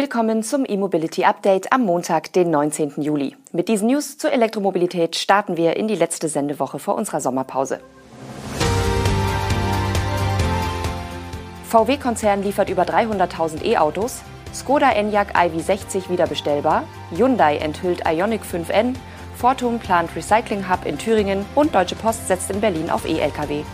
Willkommen zum E-Mobility Update am Montag, den 19. Juli. Mit diesen News zur Elektromobilität starten wir in die letzte Sendewoche vor unserer Sommerpause. VW-Konzern liefert über 300.000 E-Autos, Skoda Enyaq iV60 wieder bestellbar, Hyundai enthüllt Ioniq 5N, Fortum plant Recycling Hub in Thüringen und Deutsche Post setzt in Berlin auf E-Lkw.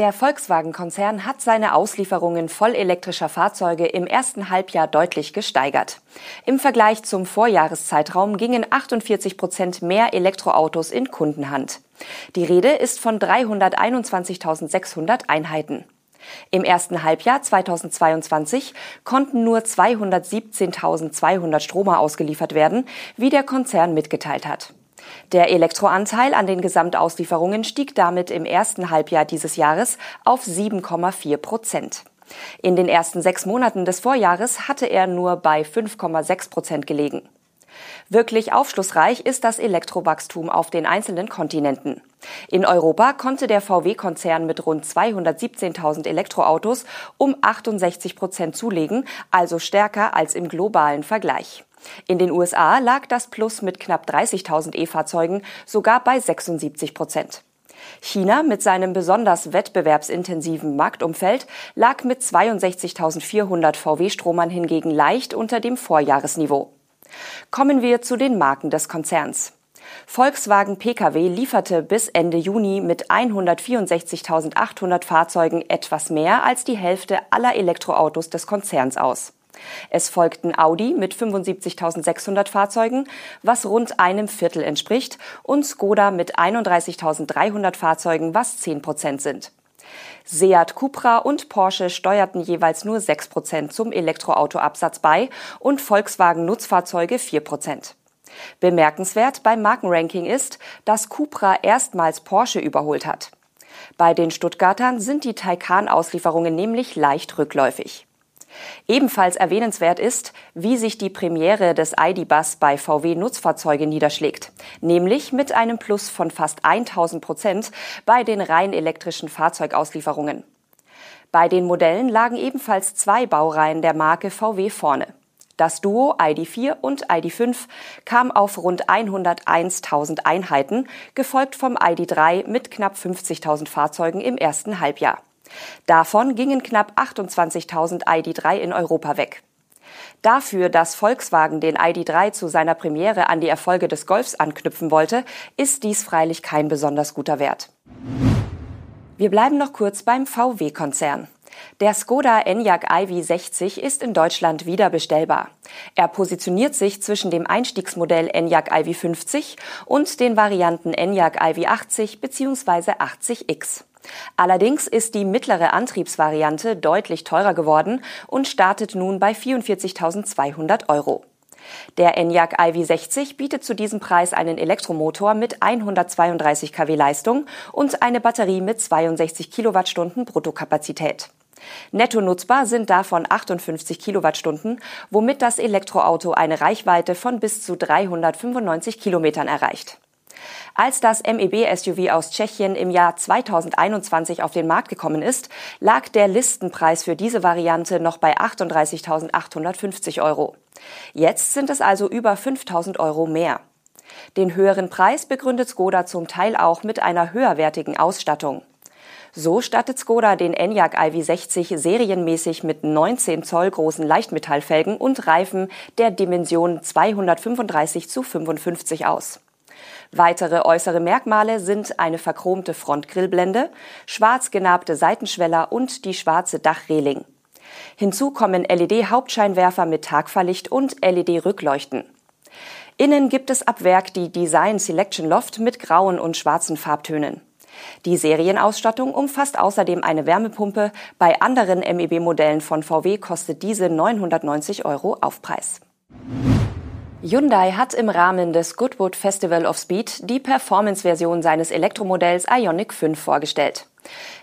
Der Volkswagen-Konzern hat seine Auslieferungen vollelektrischer Fahrzeuge im ersten Halbjahr deutlich gesteigert. Im Vergleich zum Vorjahreszeitraum gingen 48 Prozent mehr Elektroautos in Kundenhand. Die Rede ist von 321.600 Einheiten. Im ersten Halbjahr 2022 konnten nur 217.200 Stromer ausgeliefert werden, wie der Konzern mitgeteilt hat. Der Elektroanteil an den Gesamtauslieferungen stieg damit im ersten Halbjahr dieses Jahres auf 7,4 Prozent. In den ersten sechs Monaten des Vorjahres hatte er nur bei 5,6 Prozent gelegen. Wirklich aufschlussreich ist das Elektrowachstum auf den einzelnen Kontinenten. In Europa konnte der VW-Konzern mit rund 217.000 Elektroautos um 68 Prozent zulegen, also stärker als im globalen Vergleich. In den USA lag das Plus mit knapp 30.000 E-Fahrzeugen sogar bei 76 Prozent. China mit seinem besonders wettbewerbsintensiven Marktumfeld lag mit 62.400 VW-Stromern hingegen leicht unter dem Vorjahresniveau. Kommen wir zu den Marken des Konzerns. Volkswagen Pkw lieferte bis Ende Juni mit 164.800 Fahrzeugen etwas mehr als die Hälfte aller Elektroautos des Konzerns aus. Es folgten Audi mit 75.600 Fahrzeugen, was rund einem Viertel entspricht, und Skoda mit 31.300 Fahrzeugen, was 10 Prozent sind. Seat Cupra und Porsche steuerten jeweils nur 6 Prozent zum Elektroautoabsatz bei und Volkswagen Nutzfahrzeuge 4 Prozent. Bemerkenswert beim Markenranking ist, dass Cupra erstmals Porsche überholt hat. Bei den Stuttgartern sind die Taycan-Auslieferungen nämlich leicht rückläufig. Ebenfalls erwähnenswert ist, wie sich die Premiere des ID-Bus bei VW Nutzfahrzeuge niederschlägt, nämlich mit einem Plus von fast 1000 Prozent bei den rein elektrischen Fahrzeugauslieferungen. Bei den Modellen lagen ebenfalls zwei Baureihen der Marke VW vorne. Das Duo ID4 und ID5 kam auf rund 101.000 Einheiten, gefolgt vom ID3 mit knapp 50.000 Fahrzeugen im ersten Halbjahr. Davon gingen knapp 28.000 ID3 in Europa weg. Dafür, dass Volkswagen den ID3 zu seiner Premiere an die Erfolge des Golfs anknüpfen wollte, ist dies freilich kein besonders guter Wert. Wir bleiben noch kurz beim VW-Konzern. Der Skoda Enyaq iV60 ist in Deutschland wieder bestellbar. Er positioniert sich zwischen dem Einstiegsmodell Enyaq iV50 und den Varianten Enyaq iV80 bzw. 80X. Allerdings ist die mittlere Antriebsvariante deutlich teurer geworden und startet nun bei 44.200 Euro. Der Enyaq iV60 bietet zu diesem Preis einen Elektromotor mit 132 kW Leistung und eine Batterie mit 62 Kilowattstunden Bruttokapazität. Netto nutzbar sind davon 58 Kilowattstunden, womit das Elektroauto eine Reichweite von bis zu 395 Kilometern erreicht. Als das MEB-SUV aus Tschechien im Jahr 2021 auf den Markt gekommen ist, lag der Listenpreis für diese Variante noch bei 38.850 Euro. Jetzt sind es also über 5.000 Euro mehr. Den höheren Preis begründet Skoda zum Teil auch mit einer höherwertigen Ausstattung. So stattet Skoda den Enyaq iV60 serienmäßig mit 19 Zoll großen Leichtmetallfelgen und Reifen der Dimension 235 zu 55 aus. Weitere äußere Merkmale sind eine verchromte Frontgrillblende, schwarz genabte Seitenschweller und die schwarze Dachreling. Hinzu kommen LED-Hauptscheinwerfer mit Tagfahrlicht und LED-Rückleuchten. Innen gibt es ab Werk die Design Selection Loft mit grauen und schwarzen Farbtönen. Die Serienausstattung umfasst außerdem eine Wärmepumpe. Bei anderen MEB-Modellen von VW kostet diese 990 Euro Aufpreis. Hyundai hat im Rahmen des Goodwood Festival of Speed die Performance-Version seines Elektromodells Ioniq 5 vorgestellt.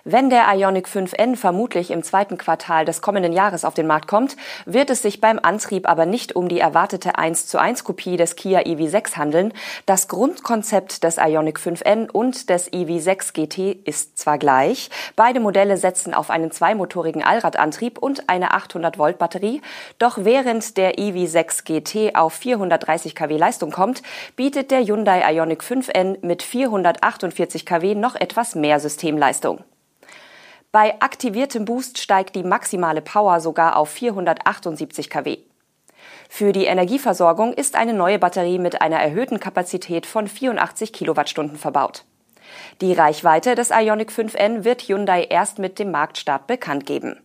Wenn der Ionic 5N vermutlich im zweiten Quartal des kommenden Jahres auf den Markt kommt, wird es sich beim Antrieb aber nicht um die erwartete 1 zu 1 Kopie des Kia EV6 handeln. Das Grundkonzept des Ionic 5N und des EV6 GT ist zwar gleich. Beide Modelle setzen auf einen zweimotorigen Allradantrieb und eine 800 Volt Batterie. Doch während der EV6 GT auf 430 kW Leistung kommt, bietet der Hyundai Ionic 5N mit 448 kW noch etwas mehr Systemleistung. Bei aktiviertem Boost steigt die maximale Power sogar auf 478 kW. Für die Energieversorgung ist eine neue Batterie mit einer erhöhten Kapazität von 84 Kilowattstunden verbaut. Die Reichweite des Ionic 5N wird Hyundai erst mit dem Marktstart bekannt geben.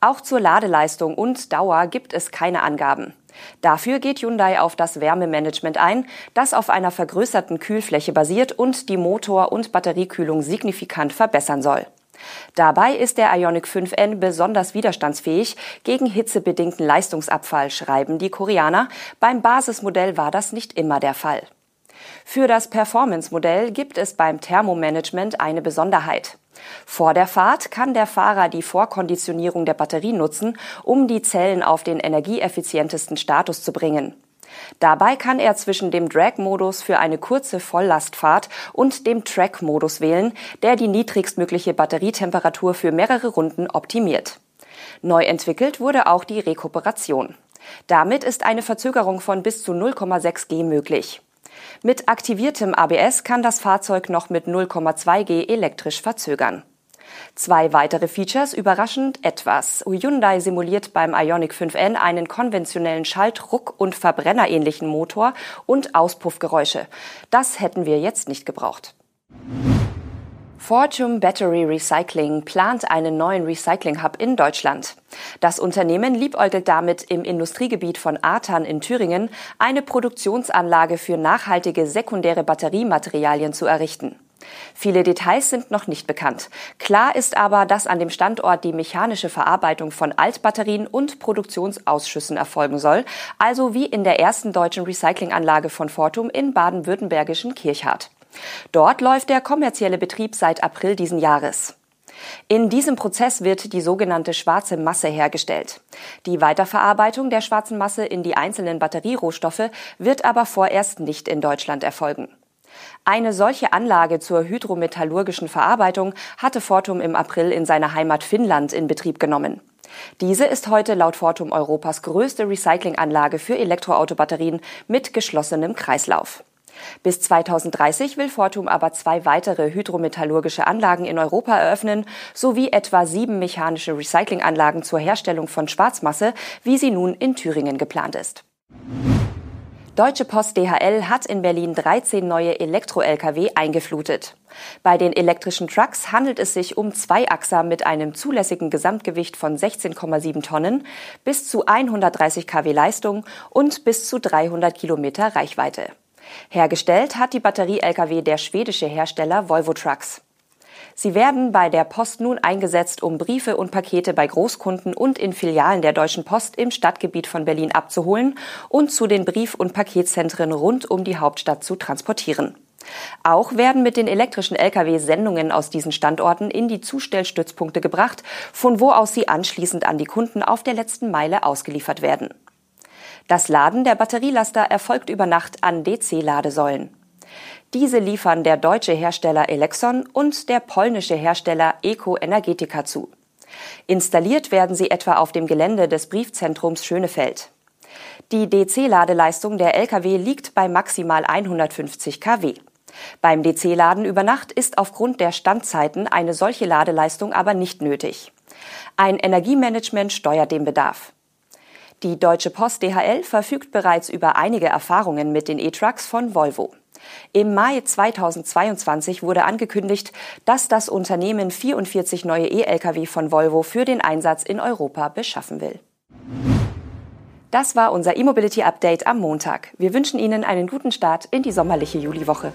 Auch zur Ladeleistung und Dauer gibt es keine Angaben. Dafür geht Hyundai auf das Wärmemanagement ein, das auf einer vergrößerten Kühlfläche basiert und die Motor- und Batteriekühlung signifikant verbessern soll. Dabei ist der Ionic 5N besonders widerstandsfähig gegen hitzebedingten Leistungsabfall, schreiben die Koreaner. Beim Basismodell war das nicht immer der Fall. Für das Performance-Modell gibt es beim Thermomanagement eine Besonderheit. Vor der Fahrt kann der Fahrer die Vorkonditionierung der Batterie nutzen, um die Zellen auf den energieeffizientesten Status zu bringen. Dabei kann er zwischen dem Drag-Modus für eine kurze Volllastfahrt und dem Track-Modus wählen, der die niedrigstmögliche Batterietemperatur für mehrere Runden optimiert. Neu entwickelt wurde auch die Rekuperation. Damit ist eine Verzögerung von bis zu 0,6 G möglich. Mit aktiviertem ABS kann das Fahrzeug noch mit 0,2 G elektrisch verzögern. Zwei weitere Features überraschend etwas. Hyundai simuliert beim Ionic 5N einen konventionellen Schaltruck- und verbrennerähnlichen Motor und Auspuffgeräusche. Das hätten wir jetzt nicht gebraucht. Fortum Battery Recycling plant einen neuen Recycling Hub in Deutschland. Das Unternehmen liebäugelt damit im Industriegebiet von Artan in Thüringen eine Produktionsanlage für nachhaltige sekundäre Batteriematerialien zu errichten. Viele Details sind noch nicht bekannt. Klar ist aber, dass an dem Standort die mechanische Verarbeitung von Altbatterien und Produktionsausschüssen erfolgen soll, also wie in der ersten deutschen Recyclinganlage von Fortum in baden-württembergischen Kirchhardt. Dort läuft der kommerzielle Betrieb seit April diesen Jahres. In diesem Prozess wird die sogenannte schwarze Masse hergestellt. Die Weiterverarbeitung der schwarzen Masse in die einzelnen Batterierohstoffe wird aber vorerst nicht in Deutschland erfolgen. Eine solche Anlage zur hydrometallurgischen Verarbeitung hatte Fortum im April in seiner Heimat Finnland in Betrieb genommen. Diese ist heute laut Fortum Europas größte Recyclinganlage für Elektroautobatterien mit geschlossenem Kreislauf. Bis 2030 will Fortum aber zwei weitere hydrometallurgische Anlagen in Europa eröffnen, sowie etwa sieben mechanische Recyclinganlagen zur Herstellung von Schwarzmasse, wie sie nun in Thüringen geplant ist. Deutsche Post DHL hat in Berlin 13 neue Elektro-Lkw eingeflutet. Bei den elektrischen Trucks handelt es sich um Zweiachser mit einem zulässigen Gesamtgewicht von 16,7 Tonnen, bis zu 130 kW Leistung und bis zu 300 Kilometer Reichweite. Hergestellt hat die Batterie-Lkw der schwedische Hersteller Volvo Trucks. Sie werden bei der Post nun eingesetzt, um Briefe und Pakete bei Großkunden und in Filialen der Deutschen Post im Stadtgebiet von Berlin abzuholen und zu den Brief- und Paketzentren rund um die Hauptstadt zu transportieren. Auch werden mit den elektrischen Lkw Sendungen aus diesen Standorten in die Zustellstützpunkte gebracht, von wo aus sie anschließend an die Kunden auf der letzten Meile ausgeliefert werden. Das Laden der Batterielaster erfolgt über Nacht an DC-Ladesäulen. Diese liefern der deutsche Hersteller Elexon und der polnische Hersteller Eco Energetica zu. Installiert werden sie etwa auf dem Gelände des Briefzentrums Schönefeld. Die DC-Ladeleistung der Lkw liegt bei maximal 150 kW. Beim DC-Laden über Nacht ist aufgrund der Standzeiten eine solche Ladeleistung aber nicht nötig. Ein Energiemanagement steuert den Bedarf. Die Deutsche Post DHL verfügt bereits über einige Erfahrungen mit den E-Trucks von Volvo. Im Mai 2022 wurde angekündigt, dass das Unternehmen 44 neue E-Lkw von Volvo für den Einsatz in Europa beschaffen will. Das war unser E-Mobility Update am Montag. Wir wünschen Ihnen einen guten Start in die sommerliche Juliwoche.